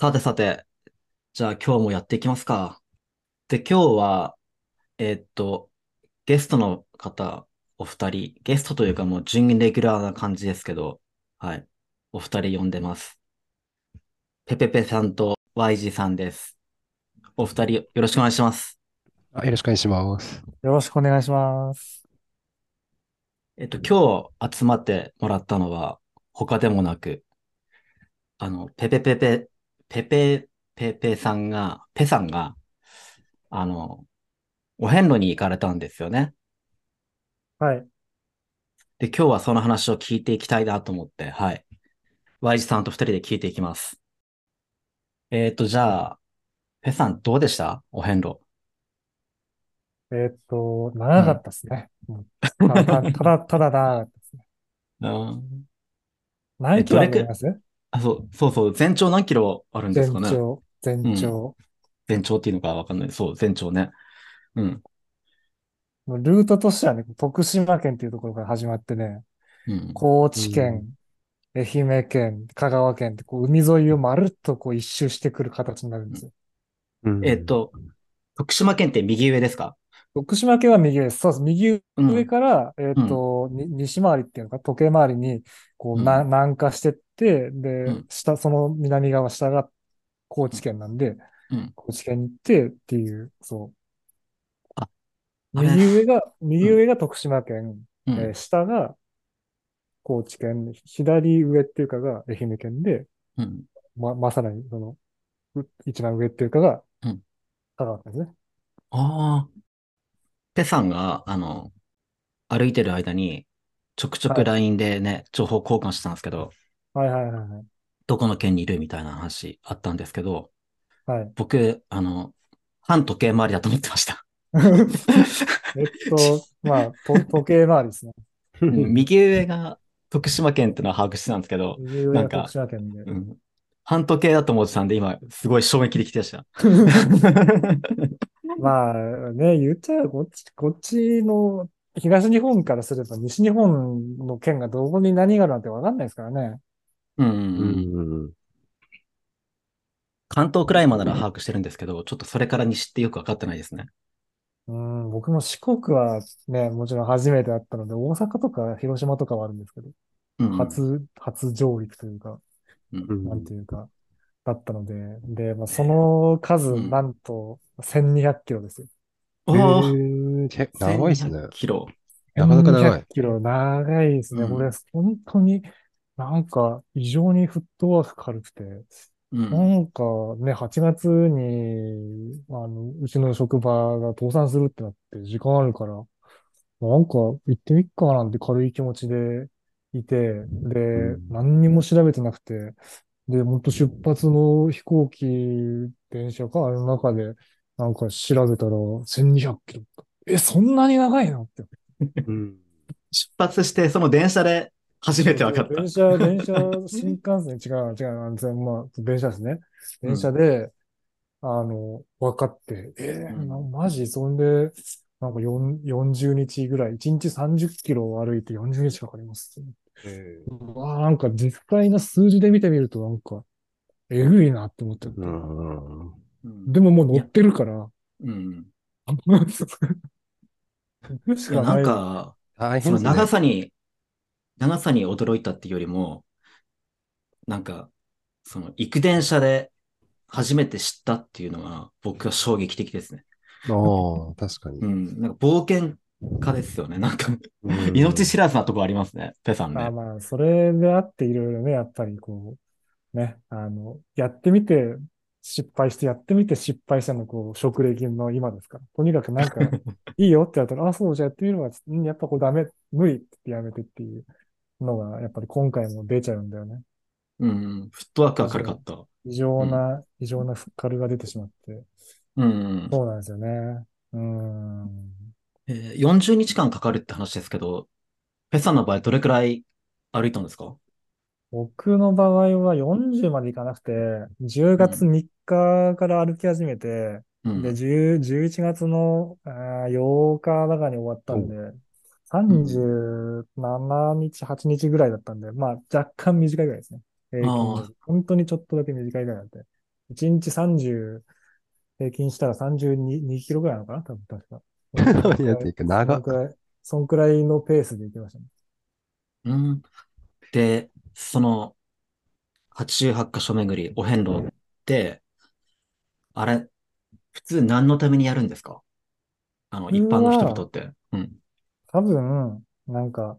さてさて、じゃあ今日もやっていきますか。で、今日は、えーっと、ゲストの方、お二人、ゲストというかもう準レギュラーな感じですけど、はい。お二人呼んでます。ペペペさんと YG さんです。お二人よろしくお願いします。あ、よろしくお願いします。よろしくお願いします。えっと、今日集まってもらったのは、他でもなく、あの、ペペペペ、ペペペペさんが、ペさんが、あの、お遍路に行かれたんですよね。はい。で、今日はその話を聞いていきたいなと思って、はい。Y 字さんと二人で聞いていきます。えっと、じゃあ、ペさんどうでした？お遍路。えっと、長かったですね。うん、ただ、ただ、ただ長かったですね。うん。何キロあります？あ、そう、そうそう、全長何キロあるんですかね？全長、全長。全長っていうのかわかんない。そう、全長ね。うん。ルートとしてはね、徳島県っていうところから始まってね、うん、高知県、愛媛県、香川県ってこう海沿いをまるっとこう一周してくる形になるんですよ。うん、えっと、徳島県って右上ですか？徳島県は右上です。そうです。右上から、うん、えっ、と、西回りっていうのか、時計回りに、こう、な、南下してって、で、下、その南側、下が高知県なんで、高知県に行ってっていう、そう。右上が、右上が徳島県、えー、下が高知県、左上っていうかが愛媛県で、ま、まさらに、その、一番上っていうかが、香川県ですね。ああ。ペさんが、あの、歩いてる間に、ちょくちょく LINE でね、情報交換してたんですけど、はいはいはいはい。どこの県にいるみたいな話あったんですけど、はい。僕、あの、反時計回りだと思ってました。えっと、まあ、と時計回りですね。右上が徳島県ってのは把握してたんですけど、右上が徳島県で。う時計だと思ってたんで、今、すごい衝撃できてました。まあね、言っちゃうこっち、こっちの東日本からすれば西日本の県がどこに何があるなんてわかんないですからね。うん、うん。関東くらいまでは把握してるんですけど、ちょっとそれから西ってよくわかってないですね。うん、僕も四国はね、もちろん初めてだったので、大阪とか広島とかはあるんですけど、うん、初、初上陸というか、うん、なんていうか、だったので、で、まあ、その数、なんと1200キロですよ。えー、長いですね。キロ。なかなか長い。キロ、長いですね。これ、本当に、なんか、異常にフットワーク軽くて、なんかね、8月に、あの、うちの職場が倒産するってなって時間あるから、なんか行ってみっかなんて軽い気持ちでいて、で、何にも調べてなくて、で、もっと出発の飛行機、電車か、あの中で、なんか調べたら、1200キロ。え、そんなに長いのって。うん、出発して、その電車で初めて分かった。電車、電車、新幹線、違う、違う、安全、まあ、電車ですね。電車で、うん、あの、分かって、えー、うん、マジ？そんで、なんか40日ぐらい、1日30キロ歩いて40日かかります。えー、わあ、なんか実際の数字で見てみるとなんか、えぐいなって思っちゃった。でももう乗ってるから、うん。しかない。なんか、その長さに、長さに驚いたっていうよりも、なんか、その行く電車で初めて知ったっていうのが僕は衝撃的ですね。ああ、確かに。うん。なんか冒険家ですよね。なんか命知らずなとこありますね。ペさんね。あまあ、それであっていろいろね、やっぱりこう、ね、あの、やってみて失敗して、やってみて失敗したの、こう、職歴の今ですから。とにかくなんか、いいよって言ったら、あ、そう、じゃあやってみるわ。やっぱこうダメ、無理ってやめてっていうのが、やっぱり今回も出ちゃうんだよね。うん、フットワークが軽かった。異常な、異常なフッカルが出てしまって。うん、そうなんですよね。うん。えー、40日間かかるって話ですけど、フェスさんの場合どれくらい歩いたんですか？僕の場合は40まで行かなくて、10月3日から歩き始めて、うん、で、10 11月の8日だかに終わったんで、37日、8日ぐらいだったんで、まあ若干短いぐらいですね。えー、本当にちょっとだけ短いぐらいだって。1日30、平均したら32 2キロぐらいなのかな？多分確か。いや、ていうか、長そんくらい、そんくらいのペースで行きましたね。うん。で、その、88カ所巡り、お遍路って、あれ、普通何のためにやるんですか？あの、一般の人にとって。うん。多分、なんか、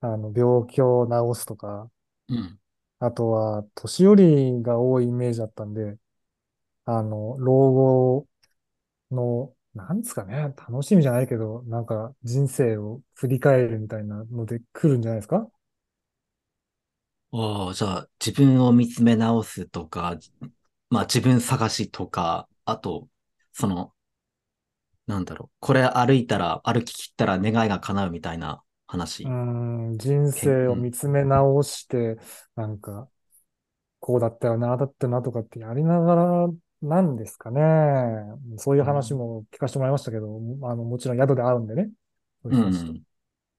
あの、病気を治すとか、うん。あとは、年寄りが多いイメージだったんで、あの、老後の、なんですかね、楽しみじゃないけど、なんか人生を振り返るみたいなので来るんじゃないですか？おじゃあ、自分を見つめ直すとか、まあ自分探しとか、あと、その、なんだろう、これ歩いたら、歩き切ったら願いが叶うみたいな話。うん、人生を見つめ直して、なんか、こうだったよな、だったなとかってやりながらなんですかね。そういう話も聞かせてもらいましたけど、あの、もちろん宿で会うんでね。うん、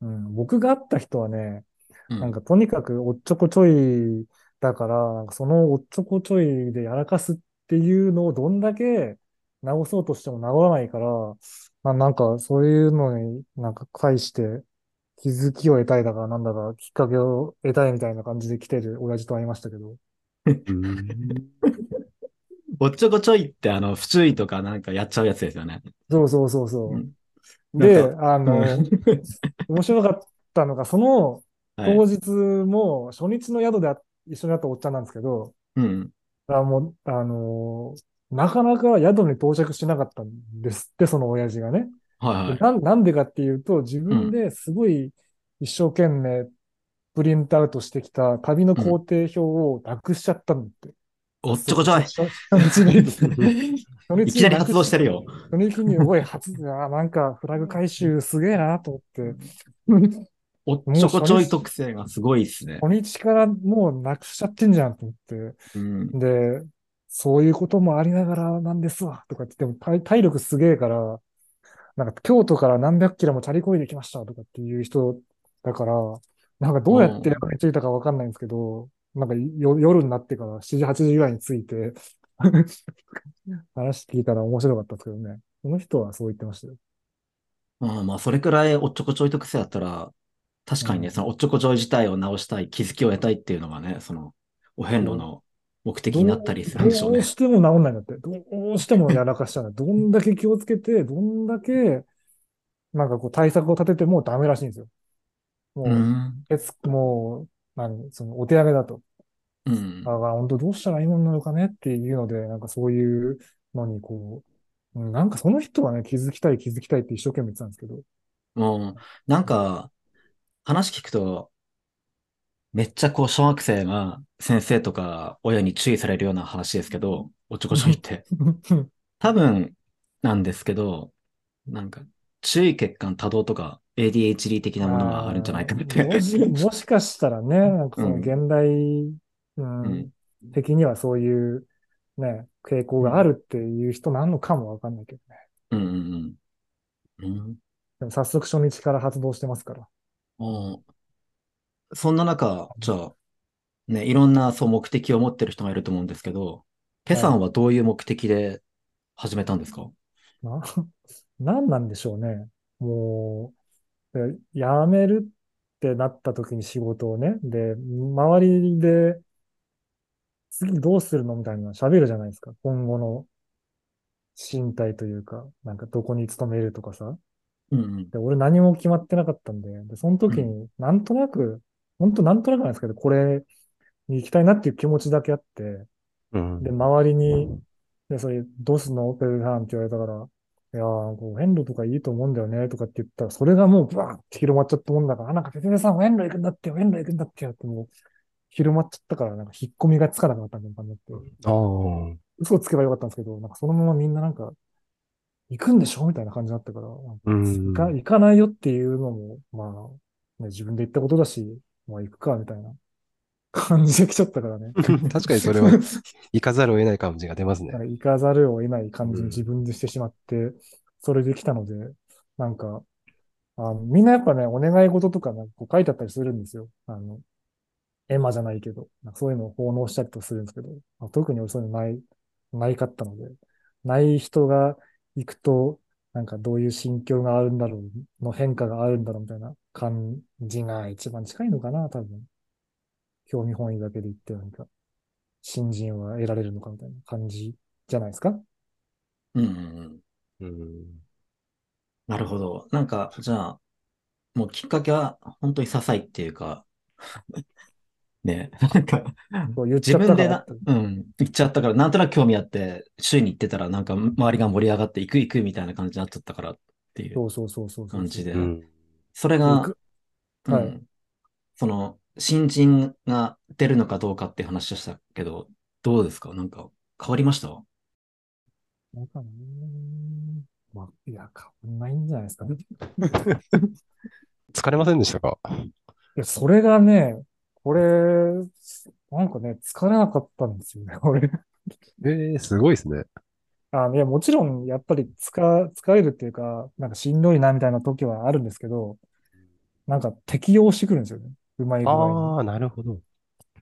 うん、僕が会った人はね、なんかとにかくおっちょこちょいだから、そのおっちょこちょいでやらかすっていうのをどんだけ直そうとしても治らないから、まあ、なんかそういうのになんか返して気づきを得たいだからなんだかきっかけを得たいみたいな感じで来てる親父と会いましたけど。おっちょこちょいってあの、不注意とかなんかやっちゃうやつですよね。そうそうそうそう。うん、で、あの、面白かったのが、その当日も初日の宿で一緒になったおっちゃんなんですけど、うん。あもう、あのなかなか宿に到着しなかったんですって、その親父がね。はいはい。ななんでかっていうと、自分ですごい一生懸命プリントアウトしてきた旅の工程表をなくしちゃったんだって。おっちょこちょい。いきなり発動してるよ。初日に、おい、発、あなんかフラグ回収すげえなと思って。おっちょこちょい特性がすごいですね。初日からもうなくしちゃってんじゃんと思って。で、そういうこともありながらなんですわ、とか言っても体力すげえから、なんか京都から何百キロもチャリこいできましたとかっていう人だから、なんかどうやってやり着いたかわかんないんですけど、なんか夜になってから7時、8時ぐらいに着いて 話聞いたら面白かったですけどね。この人はそう言ってましたよ。あまあ、それくらいおっちょこちょい特性だったら、確かにね、うん、そのおっちょこちょい自体を直したい、気づきを得たいっていうのがね、その、お遍路の目的になったりするんでしょうね。どうしても治んないんだって。どうしてもやらかしちゃう。どんだけ気をつけて、どんだけ、なんかこう対策を立ててもダメらしいんですよ。もう、うん、もう、何、そのお手上げだと。うん。だから本当どうしたらいいものなのかねっていうので、なんかそういうのにこう、なんかその人はね、気づきたい気づきたいって一生懸命言ってたんですけど。うん。なんか、話聞くと、めっちゃこう、小学生が先生とか親に注意されるような話ですけど、おちょこちょいって。多分なんですけど、なんか、注意欠陥多動とか ADHD 的なものがあるんじゃないかって。もし、もしかしたらね、なんかその現代うん、的にはそういうね、傾向があるっていう人なのかもわかんないけどね。うんうんうん。でも早速初日から発動してますから。そんな中、じゃあ、ね、いろんなそう目的を持ってる人がいると思うんですけど、ペさんはどういう目的で始めたんですか、な、なんなんでしょうね。もう、辞めるってなった時に仕事をね、で、周りで次どうするの？みたいな喋るじゃないですか。今後の身体というか、なんかどこに勤めるとかさ。うんうん、で、俺何も決まってなかったんで、でその時になんとなく、うん、本当なんとなくなんですけど、これに行きたいなっていう気持ちだけあって、うん、で、周りに、で、それ、どうすんの？ペルさんって言われたから、いやー、こう、遠路とかいいと思うんだよね、とかって言ったら、それがもう、ブワーって広まっちゃったもんだから、あ、なんか、ペペさん、遠路行くんだってよ、遠路行くんだってよ、ってもう、広まっちゃったから、なんか引っ込みがつかなくなったんだなって。ああ。嘘つけばよかったんですけど、なんかそのままみんななんか、行くんでしょ？みたいな感じになったから、行か行かないよっていうのも、まあ、ね、自分で言ったことだし、まあ行くか、みたいな感じで来ちゃったからね。確かにそれは、行かざるを得ない感じが出ますね。行かざるを得ない感じに自分でしてしまって、それで来たので、なんか、あのみんなやっぱね、お願い事とかなんかこう書いてあったりするんですよ。あの、エマじゃないけど、そういうのを奉納したりとするんですけど、まあ、特にそういうのない、ないかったので、ない人が行くと、なんかどういう心境があるんだろう、の変化があるんだろうみたいな感じが一番近いのかな、多分。興味本位だけで言ってなんか、新人は得られるのかみたいな感じじゃないですか？うんうんうん。うん。なるほど。なんか、じゃあ、もうきっかけは本当に些細っていうか ね、なんか、自分でな、うん、言っちゃったから、なんとなく興味あって、週に行ってたら、なんか周りが盛り上がって行く行くみたいな感じになっちゃったからっていう感じで。それが、はい、その、新人が出るのかどうかって話でしたけど、どうですか？なんか変わりました？なんかね、まあ、いや、変わんないんじゃないですか。疲れませんでしたか？いや、それがね、これ、なんかね、疲れなかったんですよね、俺。ええー、すごいですね。あいや、もちろん、やっぱり疲、疲れるっていうか、なんかしんどいなみたいな時はあるんですけど、なんか適応してくるんですよね。うまい具合に。ああ、なるほど。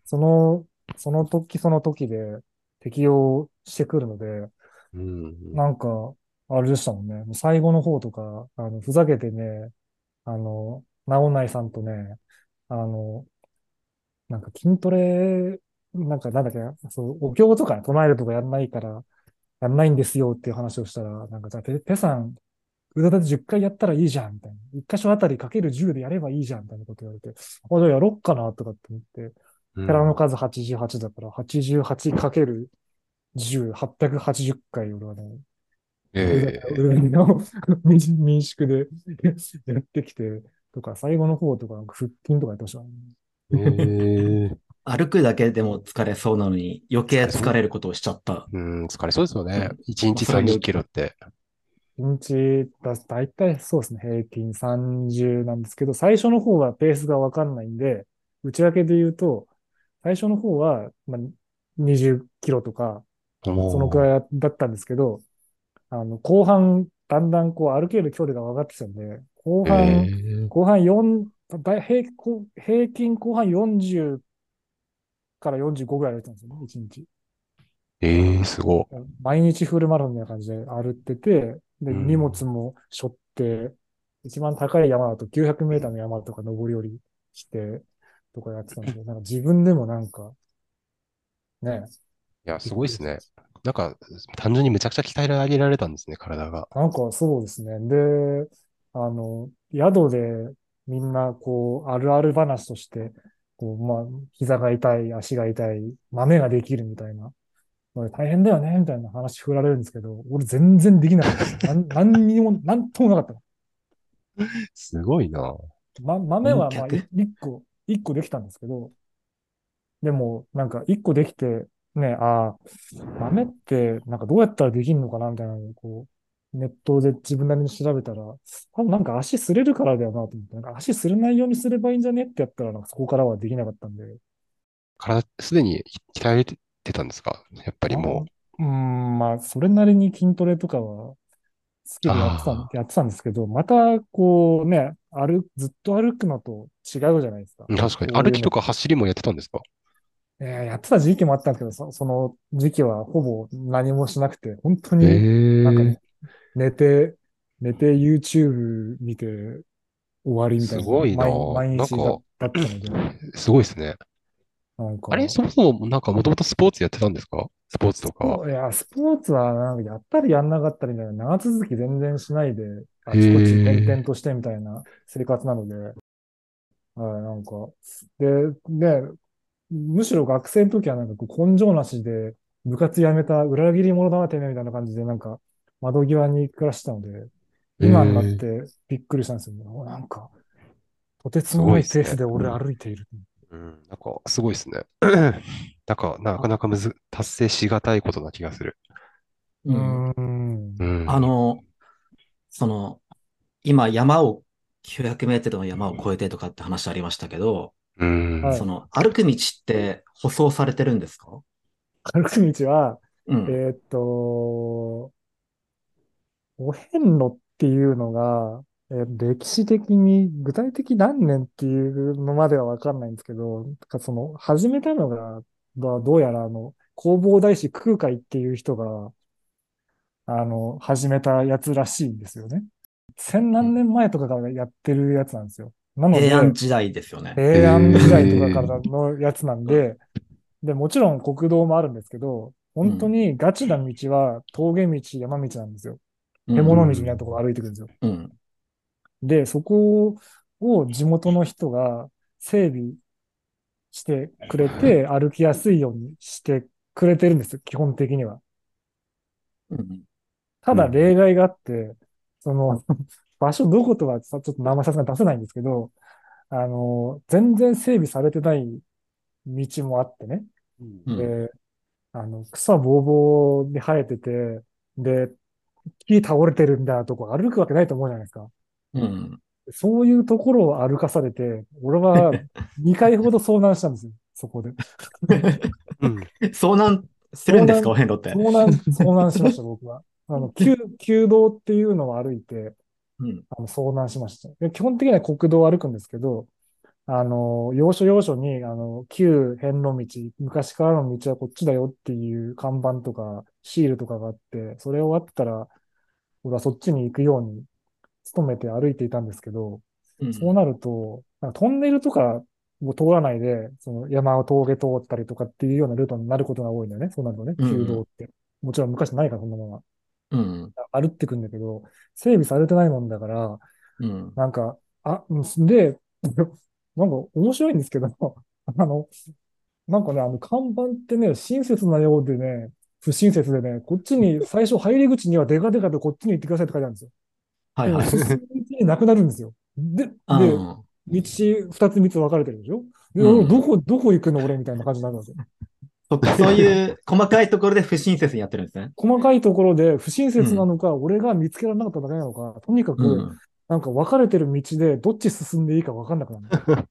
その、その時その時で適応してくるので、うん、なんか、あれでしたもんね。最後の方とか、あの、ふざけてね、あの、なおないさんとね、あの、なんか筋トレ、なんかなんだっけ、そう、お経とか唱えるとかやんないから、やんないんですよっていう話をしたら、なんかじゃあ、ペペさん、腕立て10回やったらいいじゃん、みたいな。1箇所あたりかける10でやればいいじゃん、みたいなこと言われて、あ、じゃあやろっかな、とかって思って、寺の数88だから、88かける10、880回俺はね、ええー、の民宿で やってきて、とか、最後の方とか、腹筋とかやってましたね。えー、歩くだけでも疲れそうなのに、余計疲れることをしちゃった。うん、疲れそうですよね。1日30キロって。1日だ、だいたいそうですね、平均30なんですけど、最初の方はペースがわかんないんで、内訳で言うと、最初の方は、まあ、20キロとか、そのくらいだったんですけど、あの、後半、だんだんこう歩ける距離が分かってきたんで、後半、えー、後半4、平平均後半40から45ぐらい歩いてたんですよね、1日。ええー、すごい。毎日フルマラソンみたいな感じで歩ってて、で、荷物も背負って、一番高い山だと900メーターの山とか登り降りして、とかやってたんで、なんか自分でもなんか、ね。いや、すごいですね。なんか、単純にめちゃくちゃ鍛え上げられたんですね、体が。なんかそうですね。で、あの、宿でみんな、こう、あるある話として、こう、まあ、膝が痛い、足が痛い、豆ができるみたいな。大変だよね、みたいな話振られるんですけど、俺全然できなかった。なん何にも、なんともなかった。すごいな。ま、豆は、まあ、一個、一個できたんですけど、でも、なんか、一個できて、ね、ああ、豆って、なんかどうやったらできるのかな、みたいなのを、こう、ネットで自分なりに調べたら、多分なんか足すれるからだよなと思って、なんか足すれないようにすればいいんじゃねってやったら、なんかそこからはできなかったんで。体、すでに鍛えてたんですか？やっぱりもう。うん、まあ、それなりに筋トレとかは、スキルやってたやってたんですけど、また、こうね、歩、ずっと歩くのと違うじゃないですか。確かに。歩きとか走りもやってたんですか？えー、やってた時期もあったんですけど、そその時期はほぼ何もしなくて、本当になんかね、寝て、寝て YouTube 見て終わりみたいな。すごいな毎日だったので。すごいですね。なんか。あれ、そもそもなんかもともとスポーツやってたんですか？スポーツとか。いや、スポーツはなんかやったりやんなかったりみたいな、長続き全然しないで、あちこち転々としてみたいな生活なので、はい、なんか、で、で、むしろ学生の時はなんかこう根性なしで部活辞めた裏切り者だなてめみたいな感じでなんか窓際に暮らしたので、今になってびっくりしたんですよね。なんか、とてつもないペースで俺歩いている。うん、なんかすごいですね。なんかなかなかむず達成しがたいことな気がする。うん。うん、あの、その、今山を、900メートルの山を越えてとかって話ありましたけど、うん、その、歩く道って舗装されてるんですか？歩く道は、うん、えっと、お遍路っていうのが、え歴史的に、具体的何年っていうのまではわかんないんですけど、その、始めたのが、どうやらあの、弘法大師空海っていう人が、あの、始めたやつらしいんですよね。千何年前とかからやってるやつなんですよ。なので、平安時代ですよね。平安時代とかからのやつなんで、で、もちろん国道もあるんですけど、本当にガチな道は峠道、山道なんですよ。獣道みたいなところ歩いてくるんですよ。うん、で、そこを地元の人が整備してくれて、歩きやすいようにしてくれてるんです、基本的には。うん、ただ例外があって、その、場所どことはちょっと名前さすがに出せないんですけど、あの、全然整備されてない道もあってね。うん、で、あの、草ぼうぼうに生えてて、で、木倒れてるんだとこ歩くわけないと思うじゃないですか。うん。そういうところを歩かされて、俺は 2回ほど遭難したんですよ、そこで。うん、遭難するんですか、お遍路って。遭難、遭難しました、僕は。あの、旧、旧道っていうのを歩いて、うん、あの遭難しました。基本的には国道を歩くんですけど、あの、要所要所に、あの、旧遍路道、昔からの道はこっちだよっていう看板とか、シールとかがあって、それ終わったら、俺はそっちに行くように努めて歩いていたんですけど、うん、そうなると、トンネルとかを通らないで、その山を峠通ったりとかっていうようなルートになることが多いんだよね。そうなるとね、旧道って。もちろん昔ないから、そんなものは。うん。歩ってくんだけど、整備されてないもんだから、うん、なんか、あ、で、なんか面白いんですけど、あの、なんかね、あの看板ってね、親切なようでね、不親切でね、こっちに、最初入り口にはデカデカとこっちに行ってくださいって書いてあるんですよ。はいはい。進むなくなるんですよ。で、で、道二つ三つ分かれてるでしょ？で、うん、どこ、どこ行くの俺みたいな感じになるんですよ。そそういう細かいところで不親切にやってるんですね。細かいところで不親切なのか、うん、俺が見つけられなかっただけなのか、とにかく、なんか分かれてる道でどっち進んでいいか分かんなくなる。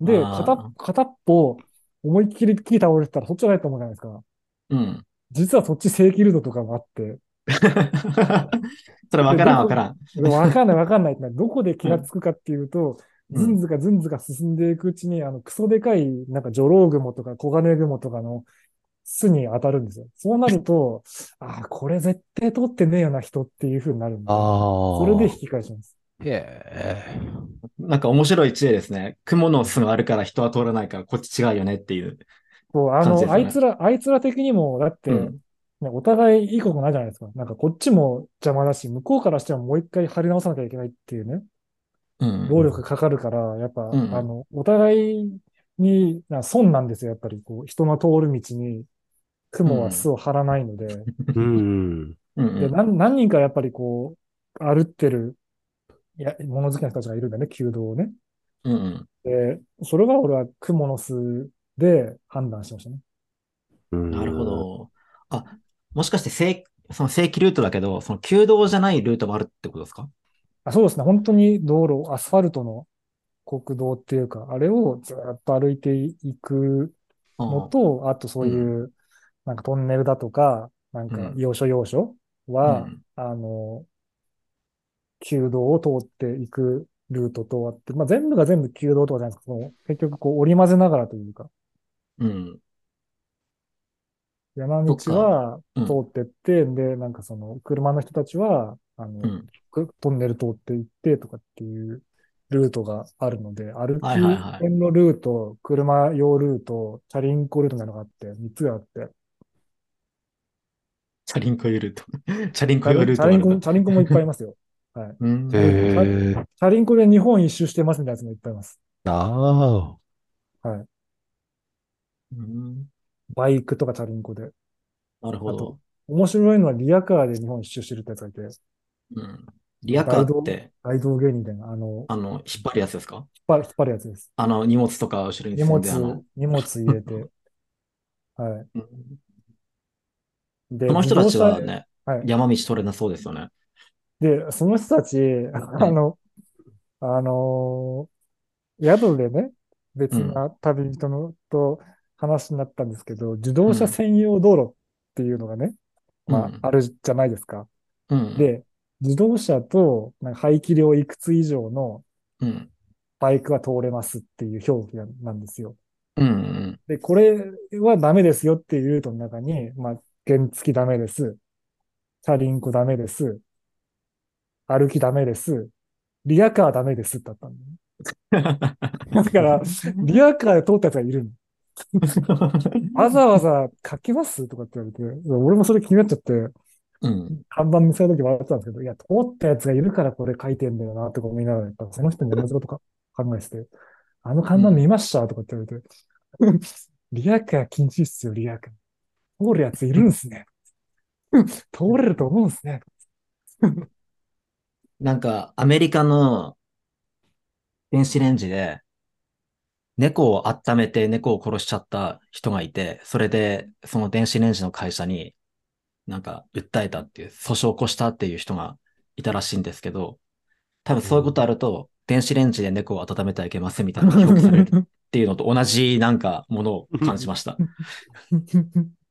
で、片片っぽ思いっきり木倒れてたらそっちじゃないと思うじゃないですか。うん。実はそっち正規ルートとかもあって。それ分からん分からん。分かんない分かんない。どこで気がつくかっていうと、うん、ずんずかずんずか進んでいくうちに、あの、クソでかい、なんか、ジョロウグモとか、コガネグモとかの巣に当たるんですよ。そうなると、ああ、これ絶対通ってねえよな人っていう風になるんで、それで引き返します。へえ。なんか面白い知恵ですね。雲の巣があるから人は通らないからこっち違うよねっていう、そう、あの、あいつら、あいつら的にも、だって、うんね、お互いいいことないじゃないですか。なんかこっちも邪魔だし、向こうからしてももう一回貼り直さなきゃいけないっていうね。うん、労力かかるから、やっぱ、うん、あの、お互いに、な損なんですよ。やっぱり、こう、人が通る道に、雲は巣を張らないので。うん。で何、何人かやっぱりこう、歩ってる、いや、物好きな人たちがいるんだね、弓道をね。うん。で、それが俺は雲の巣で判断しましたね。なるほど。あ、もしかして正、その正規ルートだけど、その旧道じゃないルートもあるってことですか？あそうですね。本当に道路、アスファルトの国道っていうか、あれをずっと歩いていくのと、あとそういう、なんかトンネルだとか、なんか要所要所は、うん、あの、旧道を通っていくルートとあって、まあ、全部が全部旧道とかじゃないですか、その結局こう織り交ぜながらというか。うん。山道は通ってって、うん、で、なんかその車の人たちは、あの、うん、トンネル通っていってとかっていうルートがあるので、歩き線のルート、車用ルート、チャリンコルートなのがあって、3つがあって。チャリンコ用ルート。チャリンコ用ルートチャリンコ。チャリンコもいっぱいいますよ。はい。チャリンコで日本一周してますみたいなやつもいっぱいいます。ああ。はい。うんバイクとかチャリンコで。なるほど。面白いのはリアカーで日本一周してるってやつがいて。うん。リアカーって、大道芸人みたいな、あの、あの、引っ張るやつですか？引っ張る、引っ張るやつです。あの、荷物とか後ろに荷物、荷物入れて。はい。で、この人たちはね、はい、山道取れなそうですよね。で、その人たち、あの、あのー、宿でね、別な旅人のと話になったんですけど、自動車専用道路っていうのがね、まあ、あるじゃないですか。うん、で、自動車となんか排気量いくつ以上のうん。バイクは通れますっていう表記なんですよ。うんうん。で、これはダメですよっていうルートの中に、まあ、原付ダメです。チャリンコダメです。歩きダメです。リアカーダメですってあったんだよね。だから、リアカーで通ったやつがいるの。わざわざ書けますとかって言われて、俺もそれ気になっちゃって、うん。看板見せた時笑ってたんですけど、いや、通ったやつがいるからこれ書いてんだよな、とか思いながら、その人に同じことか考えてて、あの看板見ましたとかって言われて、リアカー禁止っすよ、リアカー。通るやついるんすね。通れると思うんすね。なんか、アメリカの電子レンジで、猫を温めて猫を殺しちゃった人がいて、それで、その電子レンジの会社になんか訴えたっていう、訴訟を起こしたっていう人がいたらしいんですけど、多分そういうことあると、電子レンジで猫を温めてはいけませんみたいな表記されるっていうのと同じなんかものを感じました。